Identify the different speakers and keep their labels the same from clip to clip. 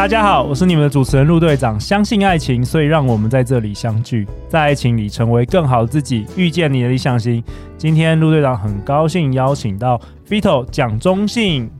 Speaker 1: 大家好，我是你们的主持人陆队长。相信爱情，所以让我们在这里相聚，在爱情里成为更好的自己，遇见你的理想型。今天陆队长很高兴邀请到 Vito 蒋中信。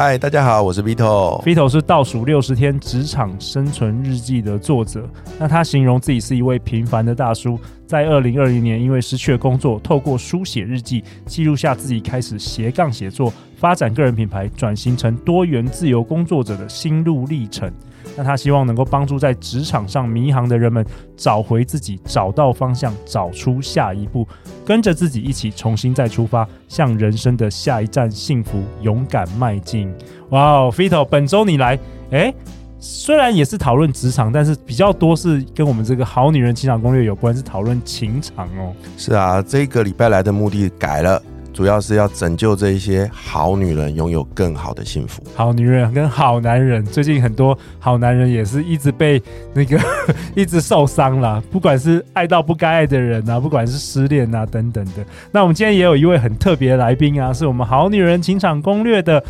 Speaker 2: 嗨，大家好，我是 Vito。
Speaker 1: Vito 是倒数六十天职场生存日记的作者。那他形容自己是一位平凡的大叔，在二零二零年因为失去了工作，透过书写日记记录下自己开始斜杠写作、发展个人品牌、转型成多元自由工作者的心路历程。那他希望能够帮助在职场上迷航的人们找回自己，找到方向，找出下一步，跟着自己一起重新再出发，向人生的下一站幸福勇敢迈进。哇哦，Fito，本周你来，诶，虽然也是讨论职场，但是比较多是跟我们这个好女人情场攻略有关，是讨论情场哦。
Speaker 2: 是啊，这个礼拜来的目的改了。主要是要拯救这一些好女人拥有更好的幸福。
Speaker 1: 好女人跟好男人，最近很多好男人也是一直被那个 一直受伤了，不管是爱到不该爱的人啊，不管是失恋啊等等的。那我们今天也有一位很特别的来宾啊，是我们好女人情场攻略的。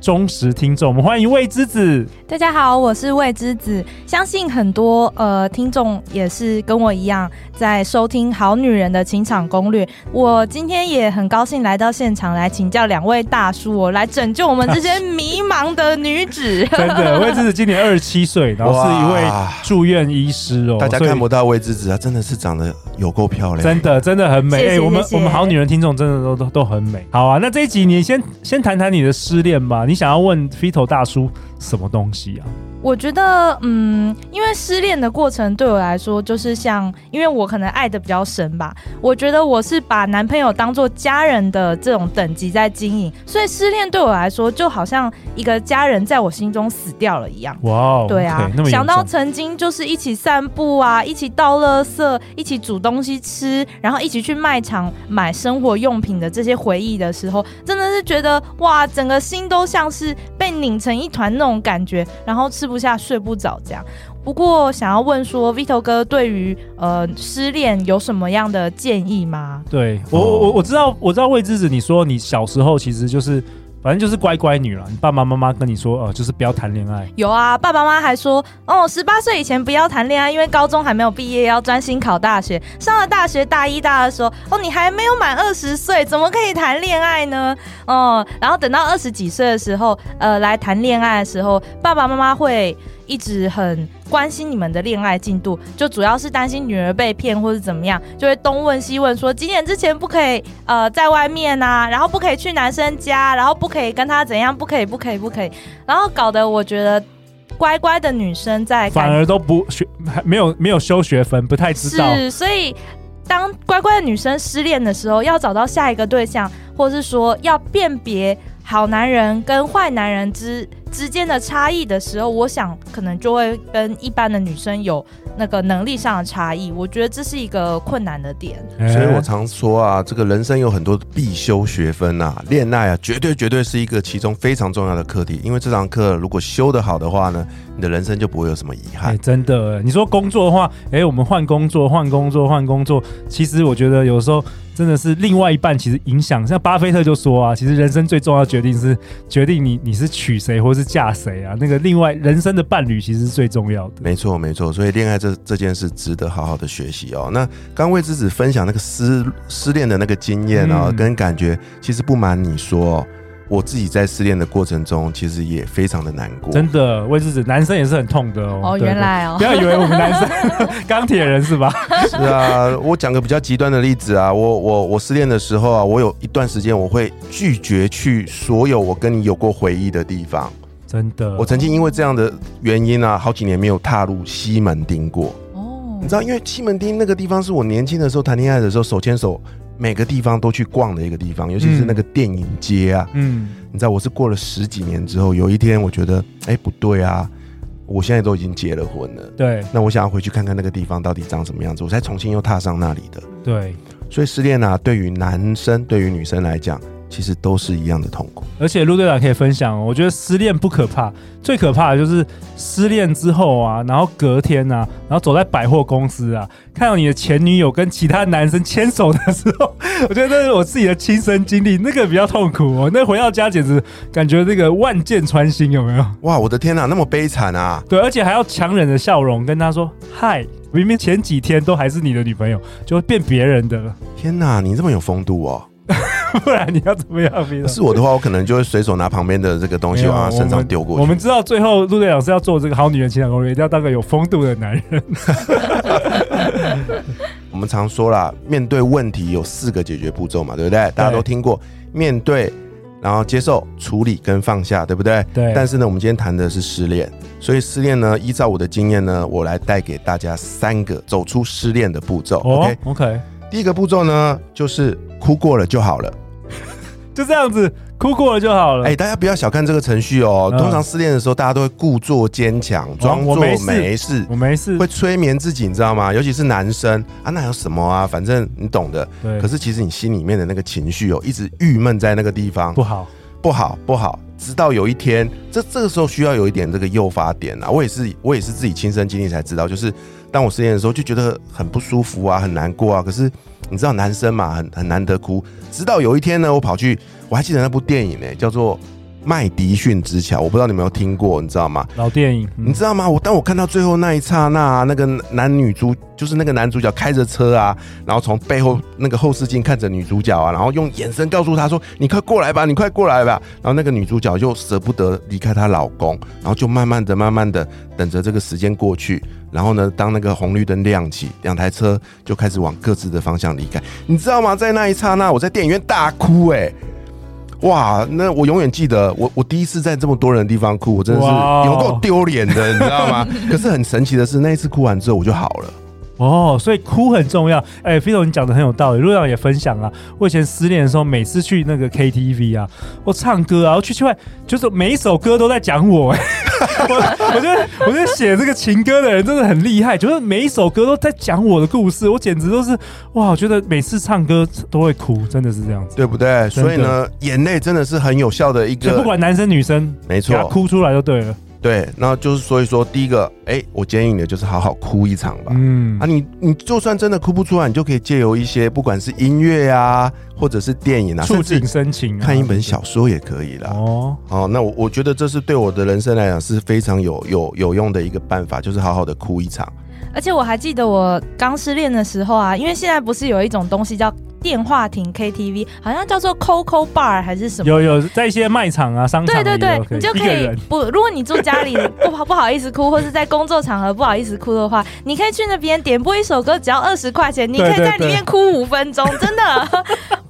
Speaker 1: 忠实听众，我们欢迎魏之子。
Speaker 3: 大家好，我是魏之子。相信很多呃听众也是跟我一样在收听《好女人的情场攻略》。我今天也很高兴来到现场来请教两位大叔，我来拯救我们这些迷茫的女子。
Speaker 1: 真的，魏之子今年二十七岁，然后是一位住院医师哦。
Speaker 2: 大家看不到魏之子啊，真的是长得有够漂亮，
Speaker 1: 真的真的很美。哎、欸，我们我们好女人听众真的都都都很美。好啊，那这一集你先先谈谈你的失恋吧。你想要问 Fito 大叔什么东西啊？
Speaker 3: 我觉得，嗯，因为失恋的过程对我来说，就是像，因为我可能爱的比较深吧。我觉得我是把男朋友当做家人的这种等级在经营，所以失恋对我来说，就好像一个家人在我心中死掉了一样。哇哦，对啊，okay, 想到曾经就是一起散步啊，一起倒垃圾，一起煮东西吃，然后一起去卖场买生活用品的这些回忆的时候，真的是觉得哇，整个心都像是被拧成一团那种感觉，然后吃不下睡不着这样，不过想要问说，Vito 哥对于呃失恋有什么样的建议吗？
Speaker 1: 对我我我知道我知道魏之子，你说你小时候其实就是反正就是乖乖女了，你爸爸妈妈跟你说呃就是不要谈恋爱。
Speaker 3: 有啊，爸爸妈妈还说哦，十八岁以前不要谈恋爱，因为高中还没有毕业，要专心考大学。上了大学大一大二说，哦你还没有满二十岁，怎么可以谈恋爱呢？哦，然后等到二十几岁的时候，呃来谈恋爱的时候，爸爸妈妈会。一直很关心你们的恋爱进度，就主要是担心女儿被骗或是怎么样，就会东问西问，说几点之前不可以呃在外面啊，然后不可以去男生家，然后不可以跟他怎样，不可以不可以不可以，然后搞得我觉得乖乖的女生在
Speaker 1: 反而都不学，没有没有修学分，不太知道。
Speaker 3: 是，所以当乖乖的女生失恋的时候，要找到下一个对象，或是说要辨别好男人跟坏男人之之间的差异的时候，我想可能就会跟一般的女生有那个能力上的差异。我觉得这是一个困难的点。
Speaker 2: 所以我常说啊，这个人生有很多必修学分啊，恋爱啊，绝对绝对是一个其中非常重要的课题。因为这堂课如果修得好的话呢，你的人生就不会有什么遗憾。
Speaker 1: 欸，真的，你说工作的话，哎，我们换工作，换工作，换工作，其实我觉得有时候。真的是另外一半，其实影响像巴菲特就说啊，其实人生最重要的决定是决定你你是娶谁或是嫁谁啊。那个另外人生的伴侣其实是最重要的。
Speaker 2: 没错没错，所以恋爱这这件事值得好好的学习哦。那刚为之子分享那个失失恋的那个经验啊，嗯、跟感觉，其实不瞒你说。我自己在失恋的过程中，其实也非常的难过。
Speaker 1: 真的，魏之子，男生也是很痛的哦。
Speaker 3: 哦，原来哦，
Speaker 1: 不要以为我们男生 钢铁人是吧？
Speaker 2: 是啊，我讲个比较极端的例子啊，我我我失恋的时候啊，我有一段时间我会拒绝去所有我跟你有过回忆的地方。
Speaker 1: 真的，
Speaker 2: 我曾经因为这样的原因啊，好几年没有踏入西门町过。哦，你知道，因为西门町那个地方是我年轻的时候谈恋爱的时候手牵手。每个地方都去逛的一个地方，尤其是那个电影街啊。嗯，你知道我是过了十几年之后，有一天我觉得，哎，不对啊，我现在都已经结了婚了。
Speaker 1: 对，
Speaker 2: 那我想要回去看看那个地方到底长什么样子，我才重新又踏上那里的。
Speaker 1: 对，
Speaker 2: 所以失恋啊，对于男生，对于女生来讲。其实都是一样的痛苦，
Speaker 1: 而且陆队长可以分享。我觉得失恋不可怕，最可怕的就是失恋之后啊，然后隔天啊，然后走在百货公司啊，看到你的前女友跟其他男生牵手的时候，我觉得那是我自己的亲身经历，那个比较痛苦哦。那回到家简直感觉那个万箭穿心，有没有？
Speaker 2: 哇，我的天哪，那么悲惨啊！
Speaker 1: 对，而且还要强忍着笑容跟他说嗨，明明前几天都还是你的女朋友，就会变别人的了。
Speaker 2: 天哪，你这么有风度哦！
Speaker 1: 不然你要怎么样？
Speaker 2: 是我的话，我可能就会随手拿旁边的这个东西往他身上丢过去。
Speaker 1: 我们知道最后陆队长是要做这个好女人情感攻略，一定要当个有风度的男人。
Speaker 2: 我们常说啦，面对问题有四个解决步骤嘛，对不对？大家都听过，面对，然后接受、处理跟放下，对不对？
Speaker 1: 对。
Speaker 2: 但是呢，我们今天谈的是失恋，所以失恋呢，依照我的经验呢，我来带给大家三个走出失恋的步骤。OK。第一个步骤呢，就是哭过了就好了，
Speaker 1: 就这样子，哭过了就好了。
Speaker 2: 哎、欸，大家不要小看这个程序哦。嗯、通常失恋的时候，大家都会故作坚强，装作没事，没事，
Speaker 1: 我没事，
Speaker 2: 会催眠自己，你知道吗？尤其是男生啊，那有什么啊？反正你懂的。对。可是其实你心里面的那个情绪哦，一直郁闷在那个地方，
Speaker 1: 不好，
Speaker 2: 不好，不好。直到有一天，这这个时候需要有一点这个诱发点啊。我也是，我也是自己亲身经历才知道，就是。当我失恋的时候，就觉得很不舒服啊，很难过啊。可是你知道，男生嘛，很很难得哭。直到有一天呢，我跑去，我还记得那部电影呢，叫做。麦迪逊之桥，我不知道你们有没有听过，你知道吗？
Speaker 1: 老电影，
Speaker 2: 嗯、你知道吗？我当我看到最后那一刹那，那个男女主就是那个男主角开着车啊，然后从背后那个后视镜看着女主角啊，然后用眼神告诉她说：“你快过来吧，你快过来吧。”然后那个女主角就舍不得离开她老公，然后就慢慢的、慢慢的等着这个时间过去。然后呢，当那个红绿灯亮起，两台车就开始往各自的方向离开。你知道吗？在那一刹那，我在电影院大哭、欸，哎。哇，那我永远记得，我我第一次在这么多人的地方哭，我真的是有够丢脸的，你知道吗？可是很神奇的是，那一次哭完之后我就好了。
Speaker 1: 哦，所以哭很重要。哎、欸，Vito，你讲的很有道理。陆阳也分享啊，我以前失恋的时候，每次去那个 KTV 啊，我唱歌啊，我去去外，就是每一首歌都在讲我、欸。我我觉得，我觉得写这个情歌的人真的很厉害，就是每一首歌都在讲我的故事，我简直都是哇！我觉得每次唱歌都会哭，真的是这样子，
Speaker 2: 对不对？所以呢，眼泪真的是很有效的一个，
Speaker 1: 不管男生女生，
Speaker 2: 没错，
Speaker 1: 哭出来就对了。
Speaker 2: 对，那就是所以说，第一个，哎、欸，我建议你的就是好好哭一场吧。嗯啊你，你你就算真的哭不出来，你就可以借由一些不管是音乐啊，或者是电影啊，
Speaker 1: 触景生情、啊，
Speaker 2: 看一本小说也可以啦。哦，哦，那我我觉得这是对我的人生来讲是非常有有有用的一个办法，就是好好的哭一场。
Speaker 3: 而且我还记得我刚失恋的时候啊，因为现在不是有一种东西叫。电话亭 KTV 好像叫做 Coco Bar 还是什么？
Speaker 1: 有有在一些卖场啊、商场，对对对，
Speaker 3: 你就可以不，如果你住家里 不好不好意思哭，或是在工作场合不好意思哭的话，你可以去那边点播一首歌，只要二十块钱，你可以在里面哭五分钟，真的。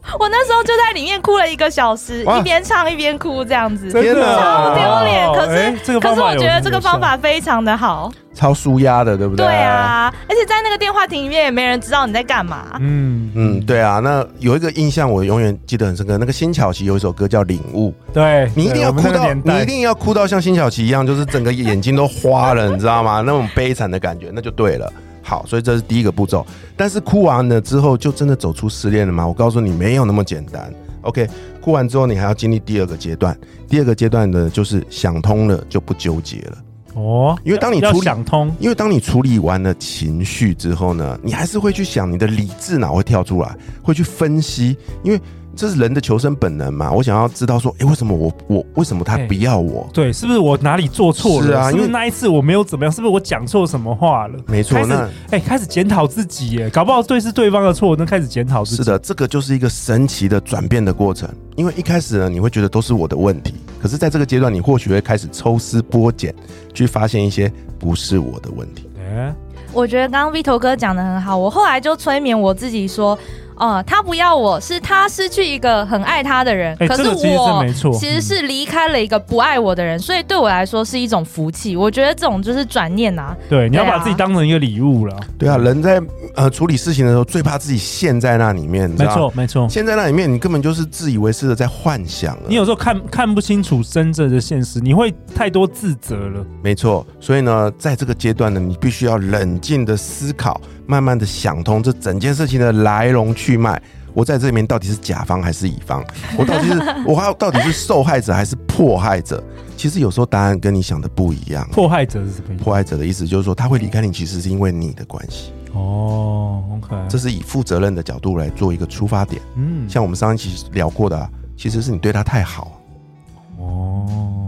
Speaker 3: 我那时候就在里面哭了一个小时，一边唱一边哭，这样子，
Speaker 2: 真的
Speaker 3: 超丢脸。可是可是我觉得这个方法非常的好。
Speaker 2: 超舒压的，对不对？
Speaker 3: 对啊，而且在那个电话亭里面也没人知道你在干嘛。
Speaker 2: 嗯嗯，对啊。那有一个印象，我永远记得很深刻。那个辛晓琪有一首歌叫《领悟》，
Speaker 1: 对，
Speaker 2: 你一定要哭到，你一定要哭到像辛晓琪一样，就是整个眼睛都花了，你知道吗？那种悲惨的感觉，那就对了。好，所以这是第一个步骤。但是哭完了之后，就真的走出失恋了吗？我告诉你，没有那么简单。OK，哭完之后，你还要经历第二个阶段。第二个阶段呢，就是想通了，就不纠结了。
Speaker 1: 哦，
Speaker 2: 因为当你处理
Speaker 1: 想通，
Speaker 2: 因为当你处理完了情绪之后呢，你还是会去想，你的理智脑会跳出来，会去分析，因为。这是人的求生本能嘛？我想要知道说，哎，为什么我我为什么他不要我？
Speaker 1: 对，是不是我哪里做错了？
Speaker 2: 是啊，因为
Speaker 1: 那一次我没有怎么样，是不是我讲错什么话了？
Speaker 2: 没错，那
Speaker 1: 哎，开始检讨自己耶，搞不好对是对方的错，那开始检讨自己。
Speaker 2: 是的，这个就是一个神奇的转变的过程。因为一开始呢，你会觉得都是我的问题，可是在这个阶段，你或许会开始抽丝剥茧，去发现一些不是我的问题。
Speaker 3: 哎，我觉得刚刚 Vito 哥讲的很好，我后来就催眠我自己说。哦，他不要我，是他失去一个很爱他的人。
Speaker 1: 欸、
Speaker 3: 可是我
Speaker 1: 其实，
Speaker 3: 其实是离开了一个不爱我的人，嗯、所以对我来说是一种福气。我觉得这种就是转念呐、啊。
Speaker 1: 对，你要把自己当成一个礼物了。
Speaker 2: 对啊，人在呃处理事情的时候，最怕自己陷在那里面。没错，
Speaker 1: 没错，
Speaker 2: 陷在那里面，你根本就是自以为是的在幻想。
Speaker 1: 你有时候看看不清楚真正的现实，你会太多自责了。
Speaker 2: 没错，所以呢，在这个阶段呢，你必须要冷静的思考。慢慢的想通这整件事情的来龙去脉。我在这里面到底是甲方还是乙方？我到底是 我还到底是受害者还是迫害者？其实有时候答案跟你想的不一样。
Speaker 1: 迫害者是什么意思？
Speaker 2: 迫害者的意思就是说，他会离开你，其实是因为你的关系。
Speaker 1: 哦，OK，
Speaker 2: 这是以负责任的角度来做一个出发点。嗯，像我们上一期聊过的啊，其实是你对他太好。哦，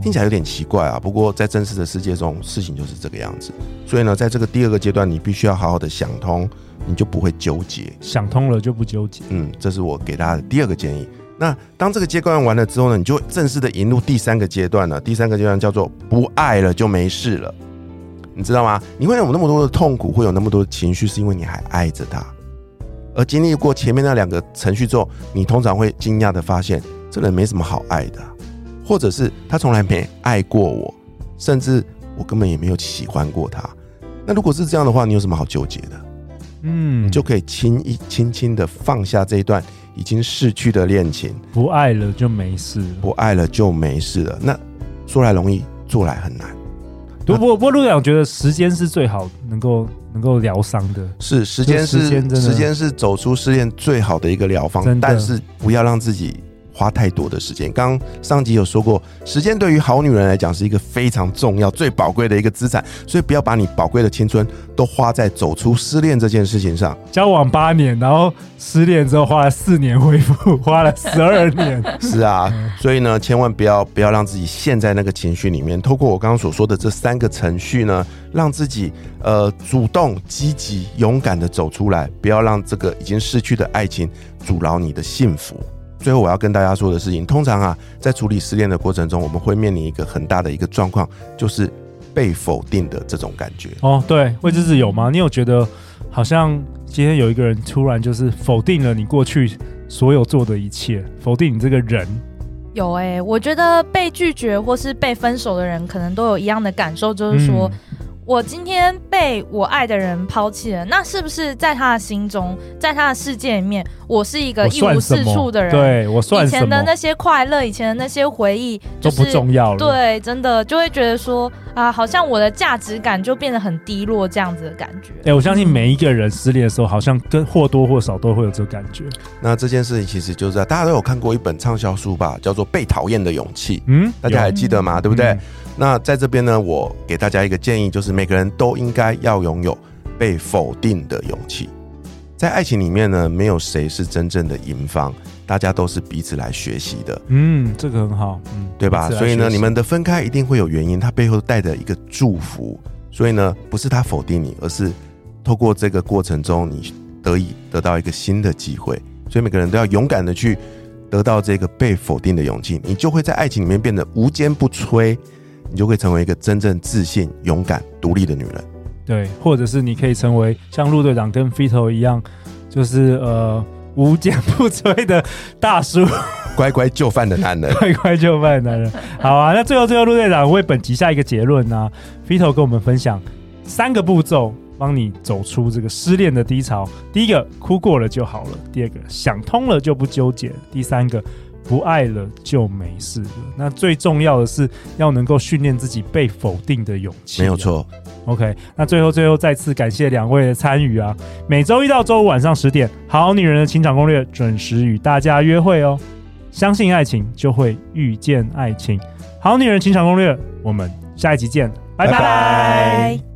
Speaker 2: 听起来有点奇怪啊。不过在真实的世界中，事情就是这个样子。所以呢，在这个第二个阶段，你必须要好好的想通。你就不会纠结，
Speaker 1: 想通了就不纠结。
Speaker 2: 嗯，这是我给大家的第二个建议。那当这个阶段完了之后呢，你就正式的引入第三个阶段了。第三个阶段叫做不爱了就没事了，你知道吗？你会有那么多的痛苦，会有那么多的情绪，是因为你还爱着他。而经历过前面那两个程序之后，你通常会惊讶的发现，这人没什么好爱的，或者是他从来没爱过我，甚至我根本也没有喜欢过他。那如果是这样的话，你有什么好纠结的？嗯，就可以轻易轻轻的放下这一段已经逝去的恋情，
Speaker 1: 不爱了就没事，
Speaker 2: 不爱了就没事了。那说来容易，做来很难。
Speaker 1: 不不不，陆队长觉得时间是最好能够能够疗伤的，
Speaker 2: 是时间是时间是走出失恋最好的一个疗方，但是不要让自己。花太多的时间，刚刚上集有说过，时间对于好女人来讲是一个非常重要、最宝贵的一个资产，所以不要把你宝贵的青春都花在走出失恋这件事情上。
Speaker 1: 交往八年，然后失恋之后花了四年恢复，花了十二年。
Speaker 2: 是啊，所以呢，千万不要不要让自己陷在那个情绪里面。透过我刚刚所说的这三个程序呢，让自己呃主动、积极、勇敢的走出来，不要让这个已经失去的爱情阻挠你的幸福。最后我要跟大家说的事情，通常啊，在处理失恋的过程中，我们会面临一个很大的一个状况，就是被否定的这种感觉。
Speaker 1: 哦，对，魏之子有吗？你有觉得好像今天有一个人突然就是否定了你过去所有做的一切，否定你这个人？
Speaker 3: 有哎、欸，我觉得被拒绝或是被分手的人，可能都有一样的感受，就是说。嗯我今天被我爱的人抛弃了，那是不是在他的心中，在他的世界里面，我是一个一无是处的人？
Speaker 1: 对，我算？
Speaker 3: 以前的那些快乐，以前的那些回忆，就是，
Speaker 1: 都不重要了。
Speaker 3: 对，真的就会觉得说啊，好像我的价值感就变得很低落，这样子的感觉。
Speaker 1: 哎、欸，我相信每一个人失恋的时候，好像跟或多或少都会有这个感觉。
Speaker 2: 那这件事情其实就是大家都有看过一本畅销书吧，叫做《被讨厌的勇气》。嗯，大家还记得吗？对不对？嗯那在这边呢，我给大家一个建议，就是每个人都应该要拥有被否定的勇气。在爱情里面呢，没有谁是真正的赢方，大家都是彼此来学习的。
Speaker 1: 嗯，这个很好，嗯，
Speaker 2: 对吧？所以呢，你们的分开一定会有原因，它背后带着一个祝福。所以呢，不是他否定你，而是透过这个过程中，你得以得到一个新的机会。所以每个人都要勇敢的去得到这个被否定的勇气，你就会在爱情里面变得无坚不摧。你就会成为一个真正自信、勇敢、独立的女人。
Speaker 1: 对，或者是你可以成为像陆队长跟 Fito 一样，就是呃无坚不摧的大叔，
Speaker 2: 乖乖就范的男人，
Speaker 1: 乖乖就范的男人。好啊，那最后最后陆队长为本集下一个结论呢、啊、Vito 跟我们分享三个步骤，帮你走出这个失恋的低潮。第一个，哭过了就好了；第二个，想通了就不纠结；第三个。不爱了就没事了。那最重要的是要能够训练自己被否定的勇气。
Speaker 2: 没有错。
Speaker 1: OK，那最后最后再次感谢两位的参与啊！每周一到周五晚上十点，《好女人的情场攻略》准时与大家约会哦。相信爱情，就会遇见爱情。好女人情场攻略，我们下一集见，拜拜。拜拜。